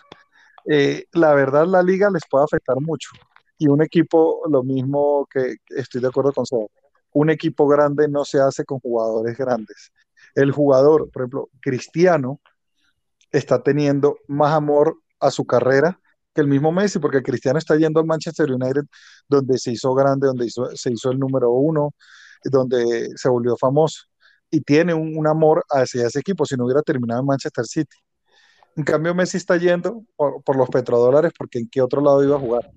Eh, la verdad, la liga les puede afectar mucho. Y un equipo, lo mismo que, estoy de acuerdo con Seba, un equipo grande no se hace con jugadores grandes. El jugador, por ejemplo, Cristiano, está teniendo más amor a su carrera que el mismo Messi, porque Cristiano está yendo al Manchester United, donde se hizo grande, donde se hizo el número uno, donde se volvió famoso, y tiene un, amor hacia ese equipo, si no hubiera terminado en Manchester City. En cambio, Messi está yendo por, los petrodólares, porque en qué otro lado iba a jugar.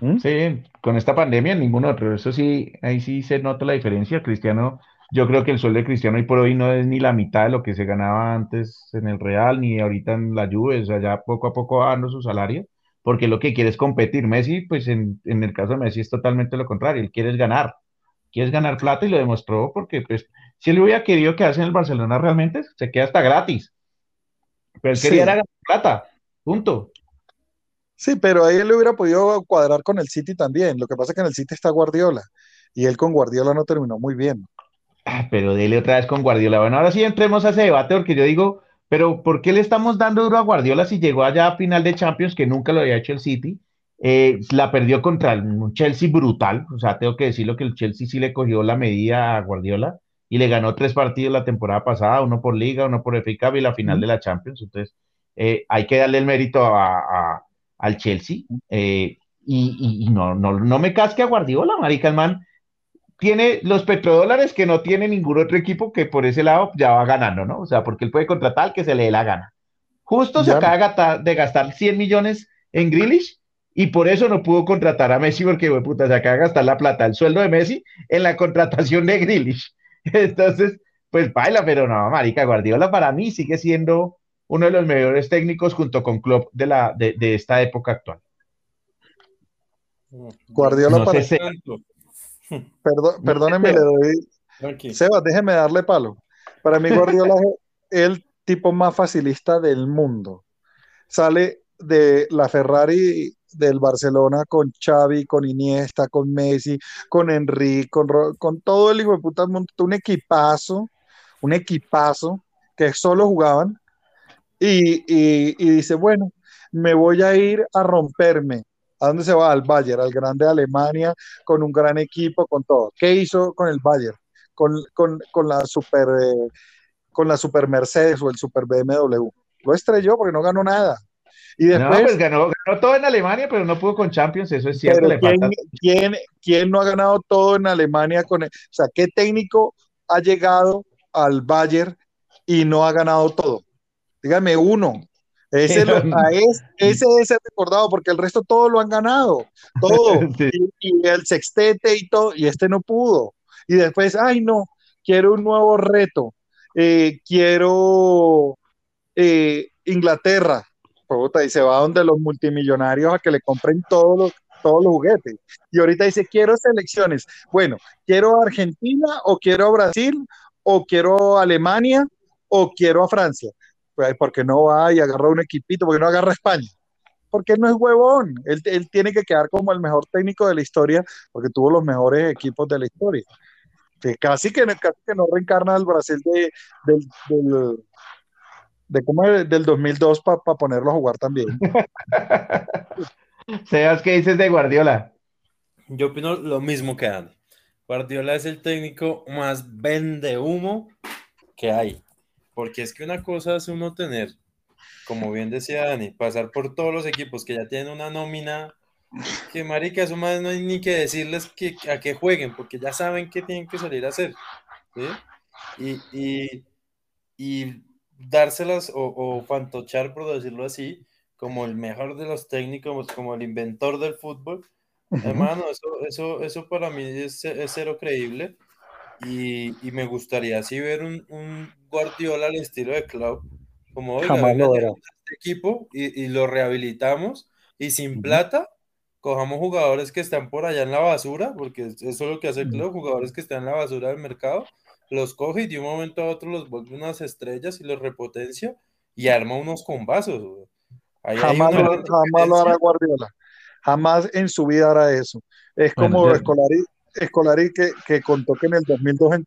¿Mm? Sí, con esta pandemia en ningún otro. Eso sí, ahí sí se nota la diferencia. Cristiano, yo creo que el sueldo de Cristiano hoy por hoy no es ni la mitad de lo que se ganaba antes en el Real, ni ahorita en la Juve. O sea, ya poco a poco va dando su salario porque lo que quiere es competir. Messi, pues en, el caso de Messi es totalmente lo contrario, él quiere ganar, quiere ganar plata y lo demostró porque pues si él hubiera querido quedarse en el Barcelona realmente, se queda hasta gratis. Pero él quería ganar plata, punto. Sí, pero ahí él le hubiera podido cuadrar con el City también. Lo que pasa es que en el City está Guardiola y él con Guardiola no terminó muy bien. Ah, pero dele otra vez con Guardiola. Bueno, ahora sí entremos a ese debate porque yo digo, pero ¿por qué le estamos dando duro a Guardiola si llegó allá a final de Champions, que nunca lo había hecho el City? Eh, la perdió contra un Chelsea brutal, o sea, tengo que decirlo que el Chelsea sí le cogió la medida a Guardiola y le ganó tres partidos la temporada pasada, uno por Liga, uno por FA Cup y la final de la Champions. Entonces, eh, hay que darle el mérito a, al Chelsea. Eh, y, no, no, no me casque a Guardiola, marica, el man tiene los petrodólares que no tiene ningún otro equipo que por ese lado ya va ganando, ¿no? O sea, porque él puede contratar al que se le dé la gana. Justo se acaba de gastar 100 millones en Grealish y por eso no pudo contratar a Messi porque, puta, se acaba de gastar la plata, el sueldo de Messi en la contratación de Grealish. Entonces, pues baila, pero no, marica, Guardiola para mí sigue siendo uno de los mejores técnicos junto con Klopp de, la, de, esta época actual. Guardiola para... Perdón, perdóneme, le doy. Sebas, déjeme darle palo. Para mí, Guardiola es el tipo más facilista del mundo. Sale de la Ferrari del Barcelona con Xavi, con Iniesta, con Messi, con Enrique, con, con todo el hijo de puta un equipazo, un equipazo que solo jugaban y, y, dice, bueno, me voy a ir a romperme. ¿A dónde se va? Al Bayern, al grande de Alemania, con un gran equipo, con todo. ¿Qué hizo con el Bayern? Con, con, con la super eh, con la super Mercedes o el super BMW. Lo estrelló porque no ganó nada. Y después, no, pues ganó, ganó, todo en Alemania, pero no pudo con Champions, eso es cierto. ¿quién, ¿quién, no ha ganado todo en Alemania? Con, o sea, ¿qué técnico ha llegado al Bayern y no ha ganado todo? Dígame uno. Ese, es, ese es el recordado, porque el resto todo lo han ganado. Todo. Y, el sextete y todo, y este no pudo. Y después, ay no, quiero un nuevo reto. Eh, quiero eh, Inglaterra y se va donde los multimillonarios a que le compren todos los, todos los juguetes. Y ahorita dice, quiero selecciones. Bueno, quiero Argentina o quiero Brasil o quiero Alemania o quiero a Francia. Pues, ¿por qué no va y agarra un equipito? ¿Por qué no agarra a España? Porque él no es huevón. Él, él, tiene que quedar como el mejor técnico de la historia porque tuvo los mejores equipos de la historia. Casi, que, casi que no reencarna al Brasil de, del, de como del 2002 para ponerlo a jugar también. Sebas, ¿qué dices de Guardiola? Yo opino lo mismo que Dani. Guardiola es el técnico más vende humo que hay. Porque es que una cosa es uno tener, como bien decía Dani, pasar por todos los equipos que ya tienen una nómina que marica, eso más no hay ni que decirles que, a qué jueguen, porque ya saben qué tienen que salir a hacer. Y, y, y dárselas o, fantochar, por decirlo así, como el mejor de los técnicos, como el inventor del fútbol. Hermano, eso, eso, eso para mí es, cero creíble. Y, y, me gustaría así ver un, un, Guardiola al estilo de Klopp, como oiga, este equipo y, y, lo rehabilitamos y sin plata cojamos jugadores que están por allá en la basura, porque eso es lo que hace Klopp, jugadores que están en la basura del mercado, los coge y de un momento a otro los vuelve unas estrellas y los repotencia y arma unos combazos. jamás, lo, hará Guardiola. Jamás en su vida hará eso. Es como Escolari, Escolari que, que, contó que en el 2002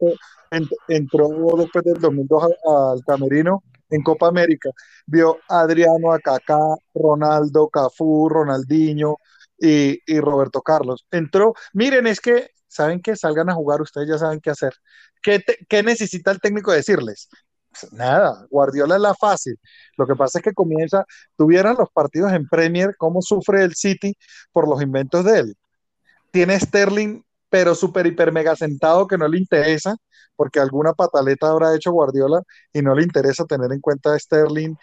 entró, después del 2002 al Camerino en Copa América. Vio a Adriano, a Kaká, Ronaldo, Cafú, Ronaldinho y, y Roberto Carlos. Entró, miren, es que saben que salgan a jugar, ustedes ya saben qué hacer. ¿Qué, necesita el técnico decirles? Pues nada, Guardiola es la fácil. Lo que pasa es que comienza, tuvieran los partidos en Premier, cómo sufre el City por los inventos de él. Tiene Sterling, pero súper, hiper, mega sentado que no le interesa, porque alguna pataleta habrá hecho Guardiola y no le interesa tener en cuenta a Sterling.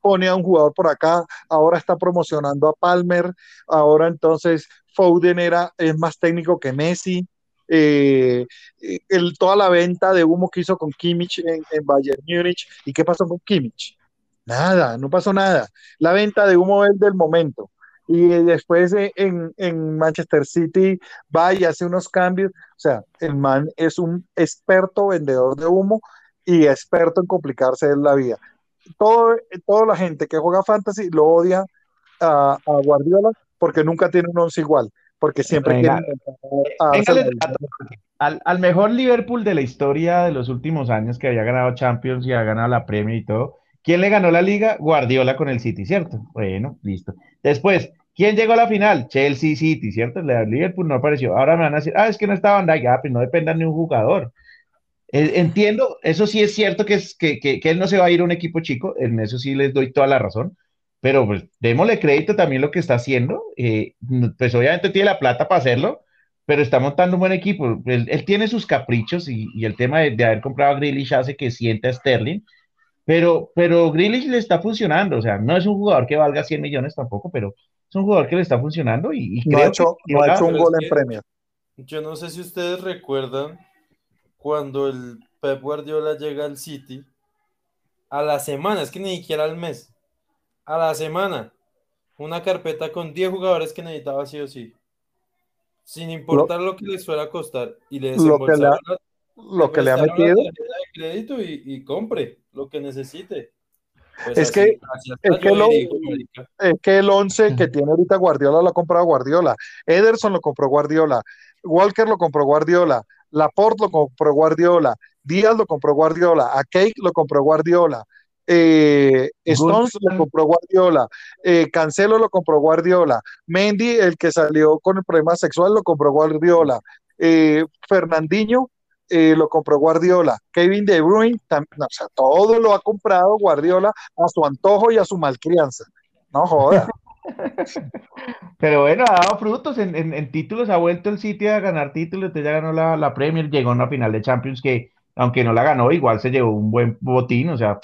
Pone a un jugador por acá, ahora está promocionando a Palmer, ahora entonces Foden era, es más técnico que Messi eh, el, toda la venta de humo que hizo con Kimmich en, Bayern Múnich. ¿Y qué pasó con Kimmich? Nada, no pasó nada. La venta de humo es del momento. Y después en, Manchester City va y hace unos cambios. O sea, el man es un experto vendedor de humo y experto en complicarse la vida. Todo, toda la gente que juega fantasy lo odia a, a Guardiola porque nunca tiene un once igual porque siempre al, al, mejor Liverpool de la historia de los últimos años que había ganado Champions y ha ganado la Premier y todo. ¿Quién le ganó la liga? Guardiola con el City, ¿cierto? Bueno, listo. Después, ¿quién llegó a la final? Chelsea City, ¿cierto? Liverpool no apareció. Ahora me van a decir, ah, es que no estaba Van Dijk, ah, pues no dependan de un jugador. Eh, entiendo, eso sí es cierto que, es, que, que, que, él no se va a ir a un equipo chico, en eso sí les doy toda la razón, pero pues démosle crédito también lo que está haciendo. Eh, pues obviamente tiene la plata para hacerlo, pero está montando un buen equipo. Él, tiene sus caprichos y, el tema de, haber comprado a Grealish hace que sienta a Sterling, pero, pero Grealish le está funcionando. O sea, no es un jugador que valga 100 millones tampoco, pero es un jugador que le está funcionando y, no ha hecho, no ha hecho un gol en premio. Yo no sé si ustedes recuerdan cuando el Pep Guardiola llega al City a la semana, es que ni siquiera al mes a la semana una carpeta con 10 jugadores que necesitaba sí o sí. Sin importar lo, que les fuera a costar. Y le lo que le ha, lo que le ha metido. crédito y, compre lo que necesite. Pues es, que, es, que lo, es que el 11 que tiene ahorita Guardiola lo ha comprado Guardiola. Ederson lo compró Guardiola. Walker lo compró Guardiola. Laporte lo compró Guardiola. Díaz lo compró Guardiola. A Cake lo compró Guardiola. Eh, Stones lo compró Guardiola, eh, Cancelo lo compró Guardiola, Mendy, el que salió con el problema sexual, lo compró Guardiola, eh, Fernandinho lo compró Guardiola, Kevin De Bruyne, o sea, todo lo ha comprado Guardiola a su antojo y a su malcrianza. No joda. Pero bueno, ha dado frutos en, títulos, ha vuelto el City a ganar títulos, ya ganó la, la Premier, llegó a una final de Champions que, aunque no la ganó, igual se llevó un buen botín, o sea,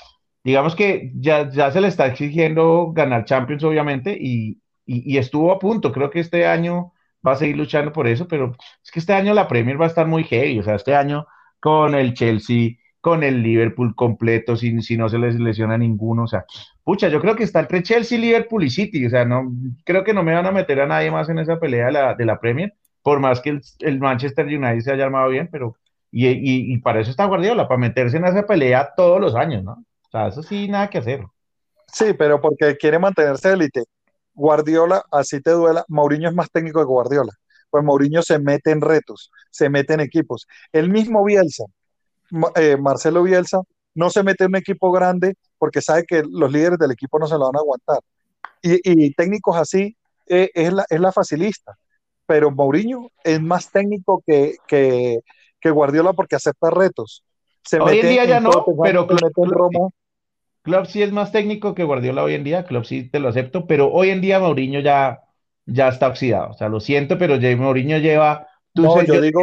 digamos que ya, ya se le está exigiendo ganar Champions, obviamente, y, estuvo a punto. Creo que este año va a seguir luchando por eso, pero es que este año la Premier va a estar muy heavy. O sea, este año con el Chelsea, con el Liverpool completo, si, si no se les lesiona ninguno. O sea, pucha, yo creo que está entre Chelsea, Liverpool y City. O sea, no, creo que no me van a meter a nadie más en esa pelea de la, de la Premier, por más que el, Manchester United se haya armado bien, pero. Y, y, y para eso está Guardiola, para meterse en esa pelea todos los años, ¿no? O sea, eso sí, nada que hacer. Sí, pero porque quiere mantenerse élite. Guardiola, así te duela, Mourinho es más técnico que Guardiola. Pues Mourinho se mete en retos, se mete en equipos. El mismo Bielsa, eh, Marcelo Bielsa, no se mete en un equipo grande porque sabe que los líderes del equipo no se lo van a aguantar. Y, técnicos así eh, es, la, es la facilista. Pero Mourinho es más técnico que, que, que Guardiola porque acepta retos. Hoy en día ya no, pero Klopp, sí es más técnico que Guardiola hoy en día, Klopp sí te lo acepto, pero hoy en día Mourinho ya, ya está oxidado. O sea, lo siento, pero Mourinho lleva. no, yo, digo,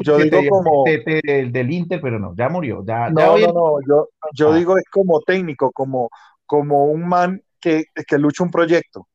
yo digo como. Del, Inter, pero no, ya murió. Ya, no, no, no, yo, yo ah. digo es como técnico, como, como un man que, que lucha un proyecto.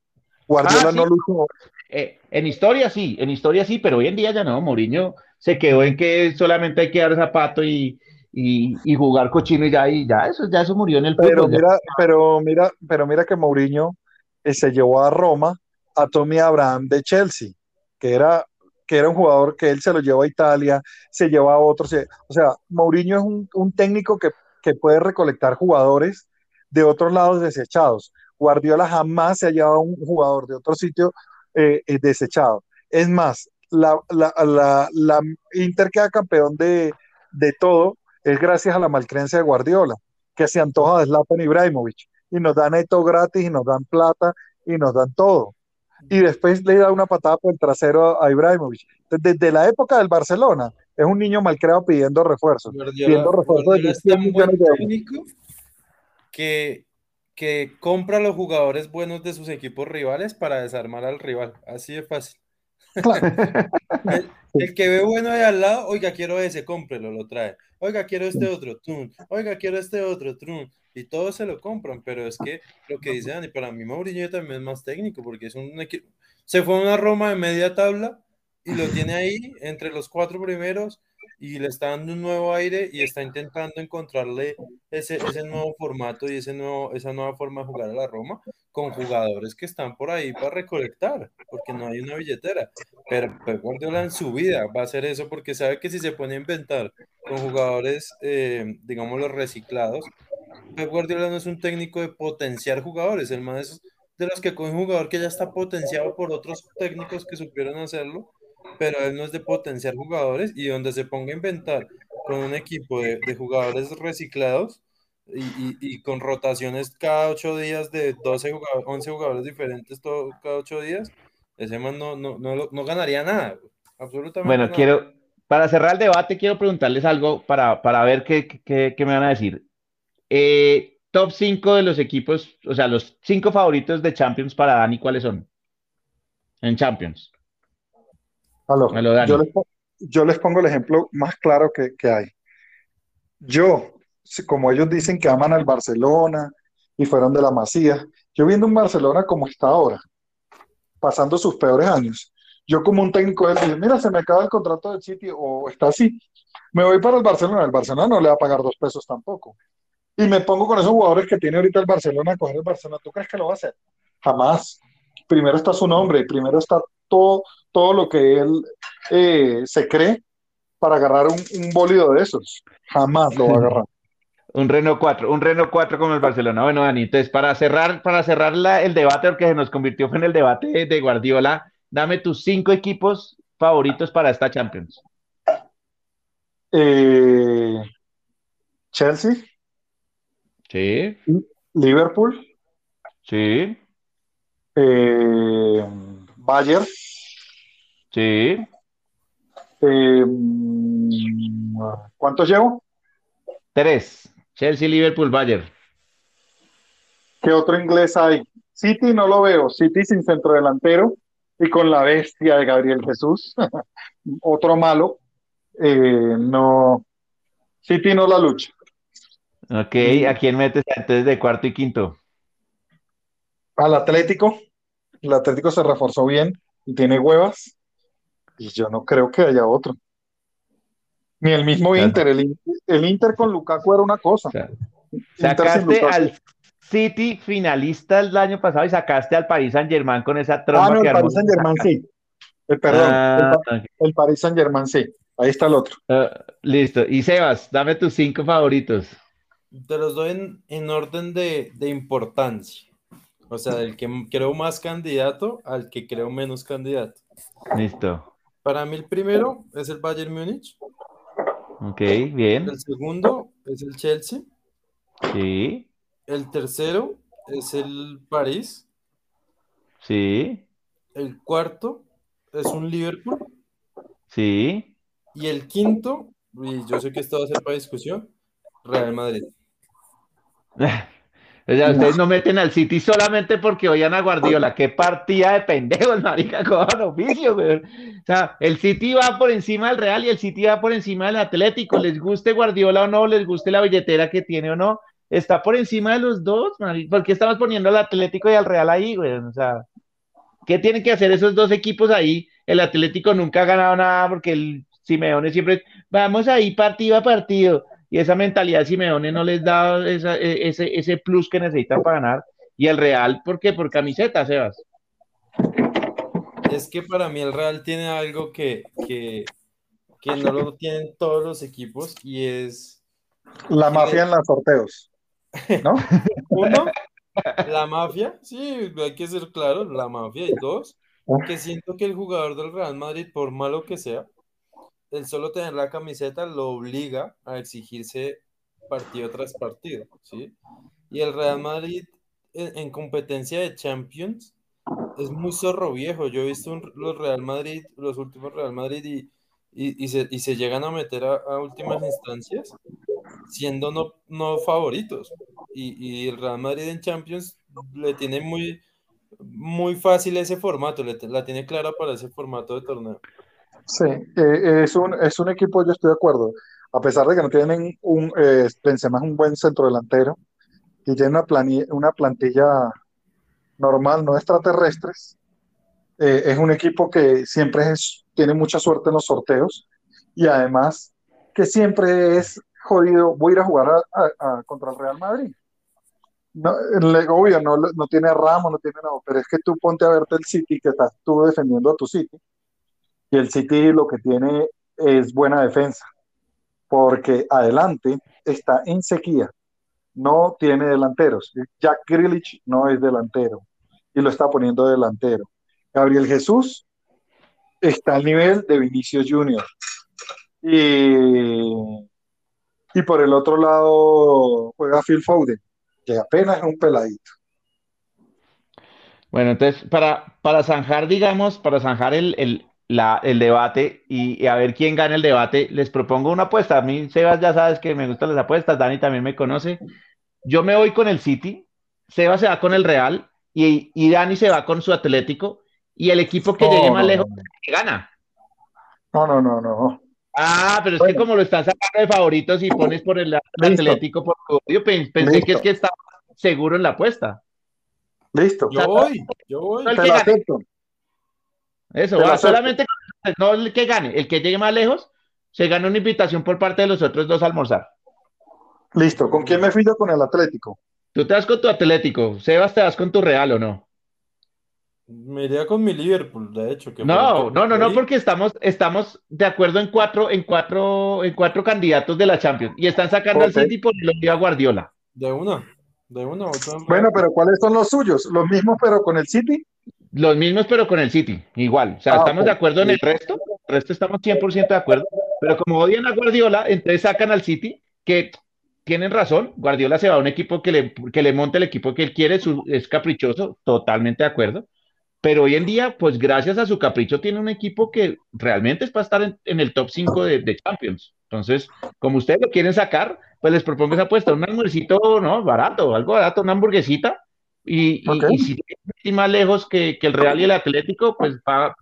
Guardiola ah, no luchó. Eh, en historia sí, en historia sí, pero hoy en día ya no. Mourinho se quedó en que solamente hay que dar zapato y, y, jugar cochino y ya, y ya eso, ya eso murió en el pero Mira, pero mira, pero mira que Mourinho eh, se llevó a Roma a Tommy Abraham de Chelsea, que era, que era un jugador que él se lo llevó a Italia, se llevó a otros. O sea, Mourinho es un, técnico que, puede recolectar jugadores de otros lados desechados. Guardiola jamás se ha llevado a un jugador de otro sitio eh, eh, desechado. Es más, la, la, Inter queda campeón de, de todo es gracias a la malcreencia de Guardiola, que se antoja de Zlatan Ibrahimovic, y nos dan esto gratis, y nos dan plata, y nos dan todo. Y después le da una patada por el trasero a Ibrahimovic. Desde la época del Barcelona, es un niño malcreado pidiendo refuerzos. pidiendo refuerzos de que, que compra los jugadores buenos de sus equipos rivales para desarmar al rival. Así de fácil. el, que ve bueno de al lado, oiga, quiero ese, cómprelo, lo trae. Oiga, quiero este otro, tun. Oiga, quiero este otro, trun. Y todos se lo compran, pero es que lo que dice Dani, para mí Mauricio también es más técnico, porque es un equipo. Se fue a una Roma de media tabla y lo tiene ahí entre los cuatro primeros y le está dando un nuevo aire y está intentando encontrarle ese, ese nuevo formato y ese nuevo, esa nueva forma de jugar a la Roma con jugadores que están por ahí para recolectar, porque no hay una billetera. Pero Pep Guardiola en su vida va a hacer eso porque sabe que si se pone a inventar con jugadores, eh, digamos, los reciclados, Pep Guardiola no es un técnico de potenciar jugadores, el más es de los que con un jugador que ya está potenciado por otros técnicos que supieron hacerlo pero él no es de potenciar jugadores y donde se ponga a inventar con un equipo de, jugadores reciclados y, con rotaciones cada ocho días de 12 jugadores, 11 jugadores diferentes todo, cada ocho días, ese man no, no, no, ganaría nada, absolutamente Bueno, quiero, para cerrar el debate, quiero preguntarles algo para, para ver qué, qué, qué, me van a decir. Eh, top 5 de los equipos, o sea, los cinco favoritos de Champions para Dani, ¿cuáles son? En Champions yo, les, pongo el ejemplo más claro que, hay. Yo, como ellos dicen que aman al Barcelona y fueron de la Masía, yo viendo un Barcelona como está ahora, pasando sus peores años, yo como un técnico de él mira, se me acaba el contrato del City o está así, me voy para el Barcelona, el Barcelona no le va a pagar dos pesos tampoco. Y me pongo con esos jugadores que tiene ahorita el Barcelona a coger el Barcelona. ¿Tú crees que lo va a hacer? Jamás. Primero está su nombre, primero está todo, todo lo que él eh, se cree para agarrar un, bólido de esos. Jamás lo va a agarrar. Un Renault 4, un Renault 4 como el Barcelona. Bueno, Dani, entonces para cerrar, para cerrar el debate, porque se nos convirtió en el debate de Guardiola, dame tus cinco equipos favoritos para esta Champions. Eh, Chelsea. Sí. Liverpool. Sí. Eh, Bayern. Sí. Eh, ¿Cuántos llevo? Tres. Chelsea, Liverpool, Bayern. ¿Qué otro inglés hay? City no lo veo. City sin centro delantero y con la bestia de Gabriel Jesús. otro malo. Eh, no. City no la lucha. Ok, ¿a quién metes antes de cuarto y quinto? Al Atlético. El Atlético se reforzó bien y tiene huevas. Y yo no creo que haya otro. Ni el mismo Inter. El, Inter con Lukaku era una cosa. sacaste al City finalista el año pasado y sacaste al Paris Saint Germain con esa trompa. Ah, no, el Paris Saint Germain sí. El, eh, perdón, ah, el, Paris Saint Germain sí. Ahí está el otro. Ah, listo. Y Sebas, dame tus cinco favoritos. Te los doy en, orden de, de, importancia. O sea, del que creo más candidato al que creo menos candidato. Listo. Para mí el primero es el Bayern Múnich. Ok, bien. El segundo es el Chelsea. Sí. El tercero es el París. Sí. El cuarto es un Liverpool. Sí. Y el quinto, y yo sé que esto va a ser para discusión, Real Madrid. O sea, ustedes no meten al City solamente porque oían a Guardiola. Qué partida de pendejos, marica, con oficio, güey. O sea, el City va por encima del Real y el City va por encima del Atlético. Les guste Guardiola o no, les guste la billetera que tiene o no, está por encima de los dos, marica. ¿Por qué estamos poniendo al Atlético y al Real ahí, güey? O sea, ¿qué tienen que hacer esos dos equipos ahí? El Atlético nunca ha ganado nada porque el Simeone siempre, vamos ahí partido a partido y esa mentalidad de Simeone no les da e, ese, ese plus que necesitan para ganar. Y el Real, ¿por qué? Por camiseta, Sebas. Es que para mí el Real tiene algo que, que, que no lo tienen todos los equipos y es... La mafia en los sorteos, ¿no? Uno, la mafia, sí, hay que ser claro, la mafia. Y dos, que siento que el jugador del Real Madrid, por malo que sea, el solo tener la camiseta lo obliga a exigirse partido tras partido, ¿sí? Y el Real Madrid en, competencia de Champions es muy zorro viejo. Yo he visto los Real Madrid, los últimos Real Madrid y, se, llegan a meter a, últimas instancias siendo no, favoritos. Y, el Real Madrid en Champions le tiene muy, muy fácil ese formato, la tiene clara para ese formato de torneo. Sí, eh, es, un, es un equipo, yo estoy de acuerdo, a pesar de que no tienen un, eh, más un buen centro delantero y tienen una, plantilla, una plantilla normal, no extraterrestres, eh, es un equipo que siempre es, tiene mucha suerte en los sorteos y además que siempre es jodido, voy a ir a jugar a, contra el Real Madrid. No, obvio, no, no tiene ramo, no tiene nada, pero es que tú ponte a verte el City, que estás tú defendiendo a tu City, y el City lo que tiene es buena defensa, porque adelante está en sequía, no tiene delanteros. Jack Grealish no es delantero y lo está poniendo delantero. Gabriel Jesús está al nivel de Vinicius Junior. Y, y por el otro lado juega Phil Foden, que apenas es un peladito. Bueno, entonces, para, para zanjar, digamos, para zanjar el, el debate y, a ver quién gana el debate. Les propongo una apuesta. A mí, Sebas, ya sabes que me gustan las apuestas. Dani también me conoce. Yo me voy con el City. Sebas se va con el Real y, y Dani se va con su Atlético. Y el equipo que llegue más lejos gana. No, no, no, no. Ah, pero es que como lo están sacando de favoritos y pones por el Atlético por yo pensé que es que estaba seguro en la apuesta. Listo. Yo voy, yo voy. Te lo acepto. Eso, solamente no el que gane, el que llegue más lejos, se gana una invitación por parte de los otros dos a almorzar. Listo, ¿con quién me fui con el Atlético? Tú te vas con tu Atlético, Sebas, ¿te vas con tu Real o no? Me iría con mi Liverpool, de hecho. Que no, no, no, no, porque estamos, estamos de acuerdo en cuatro, en cuatro, en cuatro candidatos de la Champions y están sacando al City por el Guardiola. De una, de una. Bueno, pero ¿cuáles son los suyos? ¿Los mismos pero con el City? Los mismos pero con el City, igual. O sea, ah, estamos de acuerdo en el resto, el resto estamos 100% de acuerdo, pero como odian a Guardiola, entonces sacan al City, que tienen razón, Guardiola se va a un equipo que le, que le monte el equipo que él quiere, es caprichoso, totalmente de acuerdo pero hoy en día, pues gracias a su capricho, tiene un equipo que realmente es para estar en, el top 5 de, Champions. Entonces, como ustedes lo quieren sacar, pues les propongo esa apuesta, un almuercito, ¿no? Barato, algo barato, una hamburguesita. Y, si tiene más lejos que, el Real y el Atlético, pues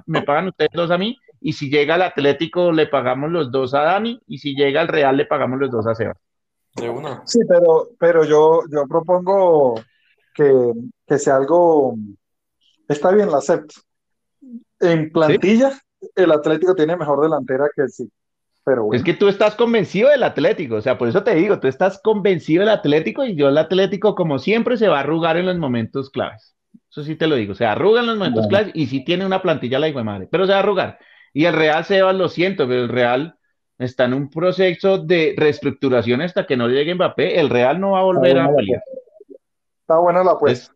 me pagan ustedes dos a mí. Y si llega el Atlético, le pagamos los dos a Dani. Y si llega el Real, le pagamos los dos a Seba. De uno. Sí, pero, pero yo, yo propongo que, que sea algo Está bien, la acepto. En plantilla, el Atlético tiene mejor delantera que el Es que tú estás convencido del Atlético, o sea, por eso te digo, tú estás convencido del Atlético y yo el Atlético, como siempre, se va a arrugar en los momentos claves. Eso sí te lo digo, se arruga en los momentos claves y sí tiene una plantilla la hijo de madre, pero se va a arrugar. Y el Real se va, lo siento, pero el Real está en un proceso de reestructuración hasta que no llegue Mbappé. El Real no va a volver a pelear. Está buena la apuesta.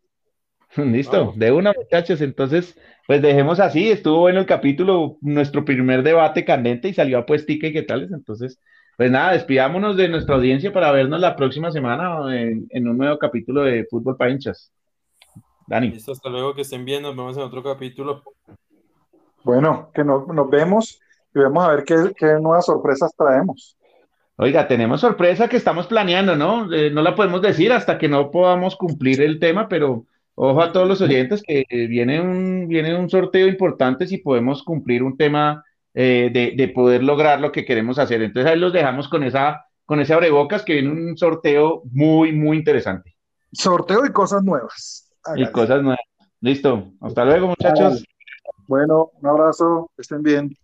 Listo, de una, muchachos. Entonces, pues dejemos así. Estuvo bueno el capítulo, nuestro primer debate candente y salió a puestica y qué tales. Entonces, pues nada, despidámonos de nuestra audiencia para vernos la próxima semana en, un nuevo capítulo de Fútbol para hinchas. Dani. Listo, hasta luego, que estén bien. Nos vemos en otro capítulo. Bueno, que nos vemos y vamos a ver qué, nuevas sorpresas traemos. Oiga, tenemos sorpresa que estamos planeando, ¿no? Eh, no la podemos decir hasta que no podamos cumplir el tema, pero Ojo a todos los oyentes que viene un, viene un sorteo importante si podemos cumplir un tema eh, de, poder lograr lo que queremos hacer. Entonces ahí los dejamos con esa, con ese abrebocas que viene un sorteo muy, muy interesante. Sorteo y cosas nuevas. Y cosas nuevas. Listo. Hasta luego, muchachos. Bueno, un abrazo. estén bien.